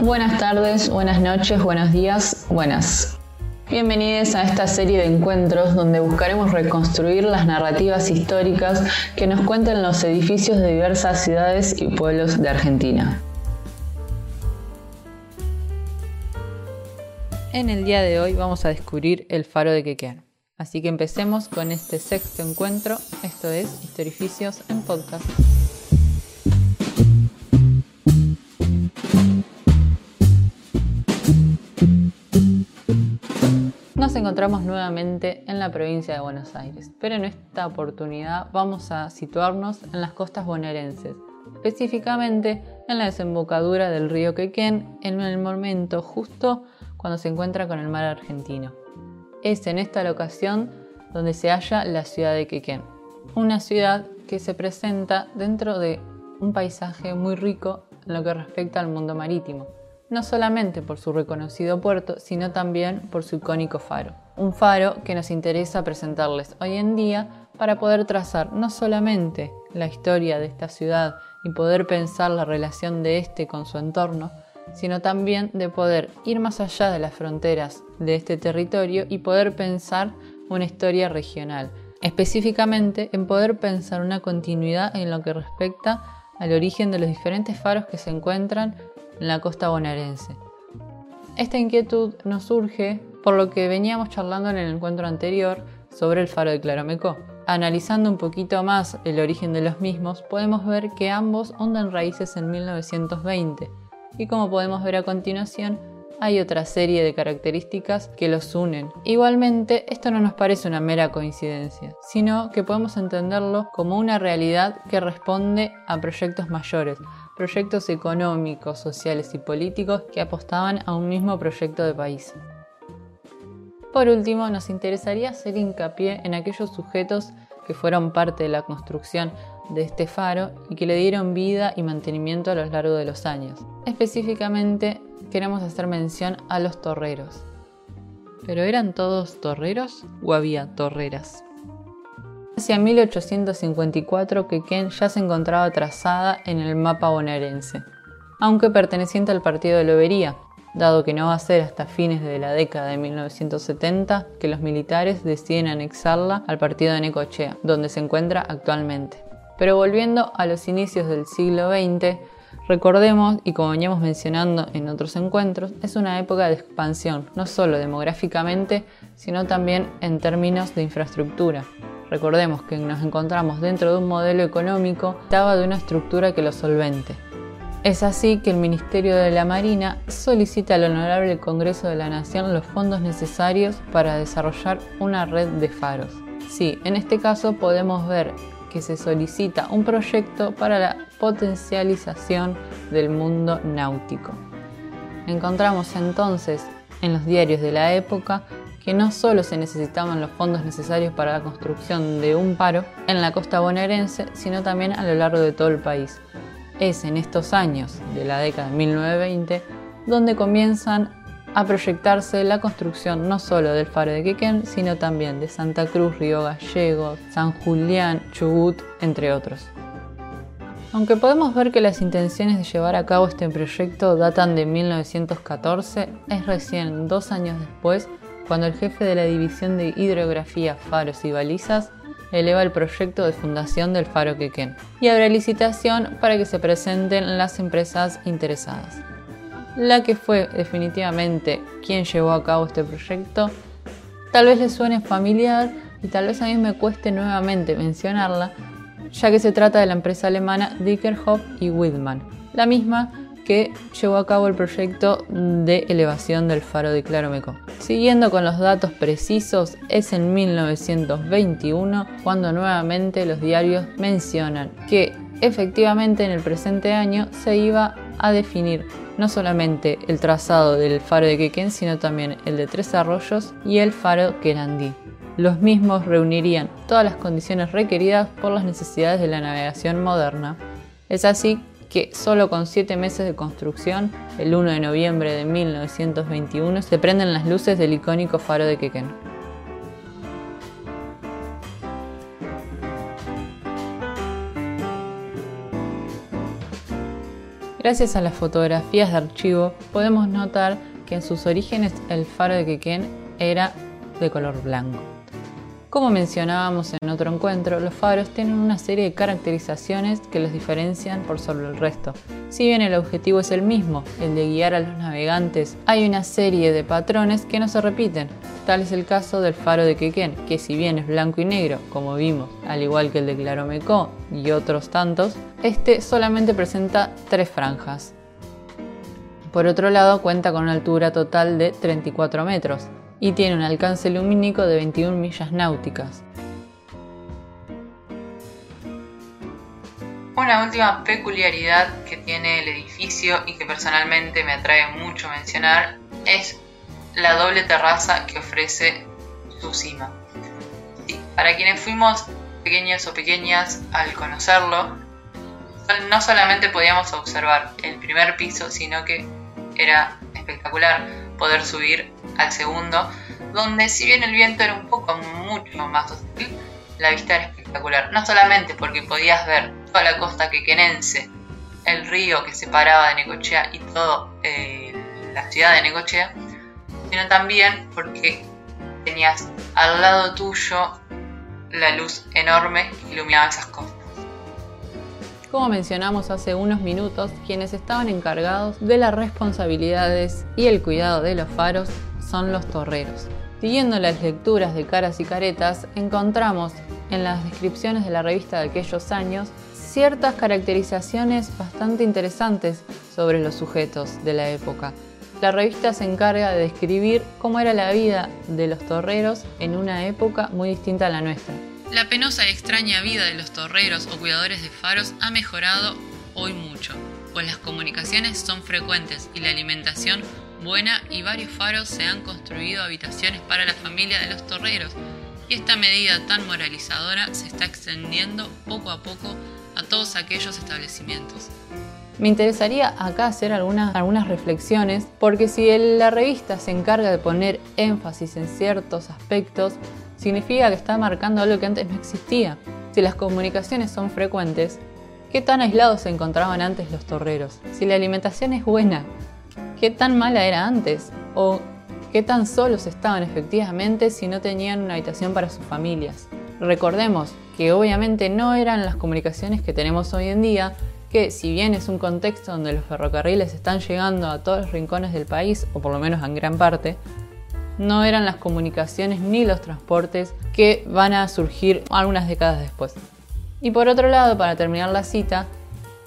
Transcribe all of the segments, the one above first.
Buenas tardes, buenas noches, buenos días, buenas. Bienvenidos a esta serie de encuentros donde buscaremos reconstruir las narrativas históricas que nos cuentan los edificios de diversas ciudades y pueblos de Argentina. En el día de hoy vamos a descubrir el faro de Quequén. Así que empecemos con este sexto encuentro, esto es Historificios en Podcast. Encontramos nuevamente en la provincia de Buenos Aires, pero en esta oportunidad vamos a situarnos en las costas bonaerenses, específicamente en la desembocadura del río Quequén, en el momento justo cuando se encuentra con el mar argentino. Es en esta locación donde se halla la ciudad de Quequén, una ciudad que se presenta dentro de un paisaje muy rico en lo que respecta al mundo marítimo, no solamente por su reconocido puerto, sino también por su icónico faro. Un faro que nos interesa presentarles hoy en día para poder trazar no solamente la historia de esta ciudad y poder pensar la relación de este con su entorno, sino también de poder ir más allá de las fronteras de este territorio y poder pensar una historia regional, específicamente en poder pensar una continuidad en lo que respecta al origen de los diferentes faros que se encuentran en la costa bonaerense. Esta inquietud nos surge por lo que veníamos charlando en el encuentro anterior sobre el faro de Claromecó. Analizando un poquito más el origen de los mismos, podemos ver que ambos hondan raíces en 1920 y como podemos ver a continuación, hay otra serie de características que los unen. Igualmente, esto no nos parece una mera coincidencia, sino que podemos entenderlo como una realidad que responde a proyectos mayores, proyectos económicos, sociales y políticos que apostaban a un mismo proyecto de país. Por último, nos interesaría hacer hincapié en aquellos sujetos que fueron parte de la construcción de este faro y que le dieron vida y mantenimiento a lo largo de los años. Específicamente queremos hacer mención a los torreros. ¿Pero eran todos torreros o había torreras? Hacia 1854 Quequén ya se encontraba trazada en el mapa bonaerense, aunque perteneciente al partido de Lobería, dado que no va a ser hasta fines de la década de 1970 que los militares deciden anexarla al partido de Necochea, donde se encuentra actualmente. Pero volviendo a los inicios del siglo XX, recordemos, y como veníamos mencionando en otros encuentros, es una época de expansión, no solo demográficamente, sino también en términos de infraestructura. Recordemos que nos encontramos dentro de un modelo económico estaba de una estructura que lo solvente. Es así que el Ministerio de la Marina solicita al Honorable Congreso de la Nación los fondos necesarios para desarrollar una red de faros. Sí, en este caso podemos ver que se solicita un proyecto para la potencialización del mundo náutico. Encontramos entonces en los diarios de la época que no solo se necesitaban los fondos necesarios para la construcción de un paro en la costa bonaerense, sino también a lo largo de todo el país. Es en estos años de la década de 1920 donde comienzan a proyectarse la construcción no solo del faro de Quequén, sino también de Santa Cruz, Río Gallegos, San Julián, Chubut, entre otros. Aunque podemos ver que las intenciones de llevar a cabo este proyecto datan de 1914, es recién dos años después cuando el jefe de la División de Hidrografía, Faros y Balizas eleva el proyecto de fundación del Faro Quequén y abre licitación para que se presenten las empresas interesadas. La que fue definitivamente quien llevó a cabo este proyecto, tal vez le suene familiar y tal vez a mí me cueste nuevamente mencionarla, ya que se trata de la empresa alemana Dickerhoff y Widman, la misma que llevó a cabo el proyecto de elevación del faro de Claromeco. Siguiendo con los datos precisos, es en 1921 cuando nuevamente los diarios mencionan que efectivamente en el presente año se iba a definir no solamente el trazado del faro de Quequén, sino también el de Tres Arroyos y el faro Querandí. Los mismos reunirían todas las condiciones requeridas por las necesidades de la navegación moderna. Es así que solo con siete meses de construcción, el 1 de noviembre de 1921, se prenden las luces del icónico faro de Quequén. Gracias a las fotografías de archivo podemos notar que en sus orígenes el faro de Quequén era de color blanco. Como mencionábamos en otro encuentro, los faros tienen una serie de caracterizaciones que los diferencian por sobre el resto. Si bien el objetivo es el mismo, el de guiar a los navegantes, hay una serie de patrones que no se repiten. Tal es el caso del faro de Quequén, que si bien es blanco y negro, como vimos, al igual que el de Claromecó y otros tantos, este solamente presenta tres franjas. Por otro lado, cuenta con una altura total de 34 metros, y tiene un alcance lumínico de 21 millas náuticas. Una última peculiaridad que tiene el edificio y que personalmente me atrae mucho mencionar es la doble terraza que ofrece su cima. para quienes fuimos pequeños o pequeñas al conocerlo, no solamente podíamos observar el primer piso, sino que era espectacular poder subir al segundo, donde si bien el viento era un poco mucho más hostil, la vista era espectacular. No solamente porque podías ver toda la costa quequenense, el río que separaba de Necochea y toda eh, la ciudad de Necochea, sino también porque tenías al lado tuyo la luz enorme que iluminaba esas costas. Como mencionamos hace unos minutos, quienes estaban encargados de las responsabilidades y el cuidado de los faros son los torreros. Siguiendo las lecturas de caras y caretas, encontramos en las descripciones de la revista de aquellos años ciertas caracterizaciones bastante interesantes sobre los sujetos de la época. La revista se encarga de describir cómo era la vida de los torreros en una época muy distinta a la nuestra. La penosa y extraña vida de los torreros o cuidadores de faros ha mejorado hoy mucho, pues las comunicaciones son frecuentes y la alimentación buena y varios faros se han construido habitaciones para la familia de los torreros y esta medida tan moralizadora se está extendiendo poco a poco a todos aquellos establecimientos. Me interesaría acá hacer algunas, reflexiones, porque si la revista se encarga de poner énfasis en ciertos aspectos, significa que está marcando algo que antes no existía. Si las comunicaciones son frecuentes, ¿qué tan aislados se encontraban antes los torreros? Si la alimentación es buena, ¿qué tan mala era antes? ¿O qué tan solos estaban efectivamente si no tenían una habitación para sus familias? Recordemos que obviamente no eran las comunicaciones que tenemos hoy en día, que si bien es un contexto donde los ferrocarriles están llegando a todos los rincones del país, o por lo menos en gran parte, no eran las comunicaciones ni los transportes que van a surgir algunas décadas después. Y por otro lado, para terminar la cita,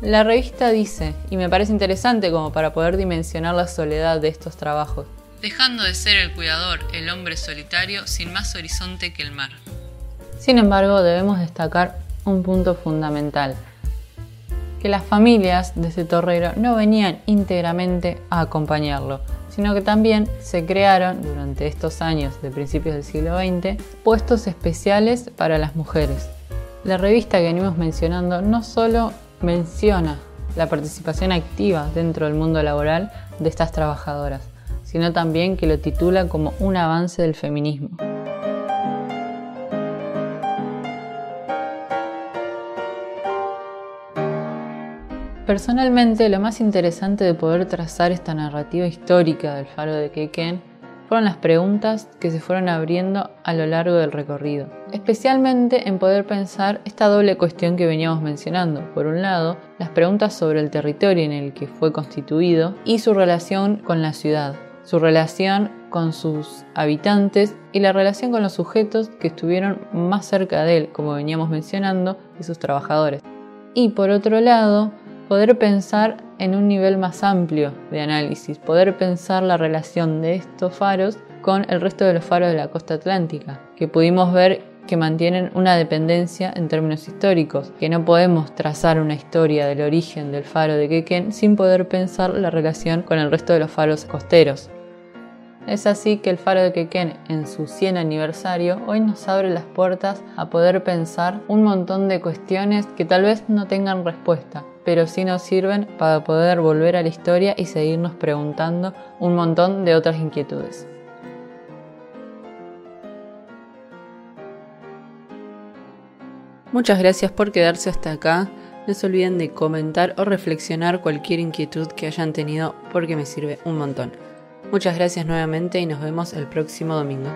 la revista dice, y me parece interesante como para poder dimensionar la soledad de estos trabajos, dejando de ser el cuidador, el hombre solitario, sin más horizonte que el mar. Sin embargo, debemos destacar un punto fundamental, que las familias de ese torrero no venían íntegramente a acompañarlo, sino que también se crearon durante estos años de principios del siglo XX puestos especiales para las mujeres. La revista que venimos mencionando no solo menciona la participación activa dentro del mundo laboral de estas trabajadoras, sino también que lo titula como un avance del feminismo. Personalmente, lo más interesante de poder trazar esta narrativa histórica del faro de Quequén fueron las preguntas que se fueron abriendo a lo largo del recorrido, especialmente en poder pensar esta doble cuestión que veníamos mencionando. Por un lado, las preguntas sobre el territorio en el que fue constituido y su relación con la ciudad, su relación con sus habitantes y la relación con los sujetos que estuvieron más cerca de él, como veníamos mencionando, y sus trabajadores. Y por otro lado, poder pensar en un nivel más amplio de análisis, poder pensar la relación de estos faros con el resto de los faros de la costa atlántica, que pudimos ver que mantienen una dependencia en términos históricos, que no podemos trazar una historia del origen del faro de Quequén sin poder pensar la relación con el resto de los faros costeros. Es así que el faro de Quequén en su 100 aniversario hoy nos abre las puertas a poder pensar un montón de cuestiones que tal vez no tengan respuesta, pero sí nos sirven para poder volver a la historia y seguirnos preguntando un montón de otras inquietudes. Muchas gracias por quedarse hasta acá. no se olviden de comentar o reflexionar cualquier inquietud que hayan tenido porque me sirve un montón. Muchas gracias nuevamente y nos vemos el próximo domingo.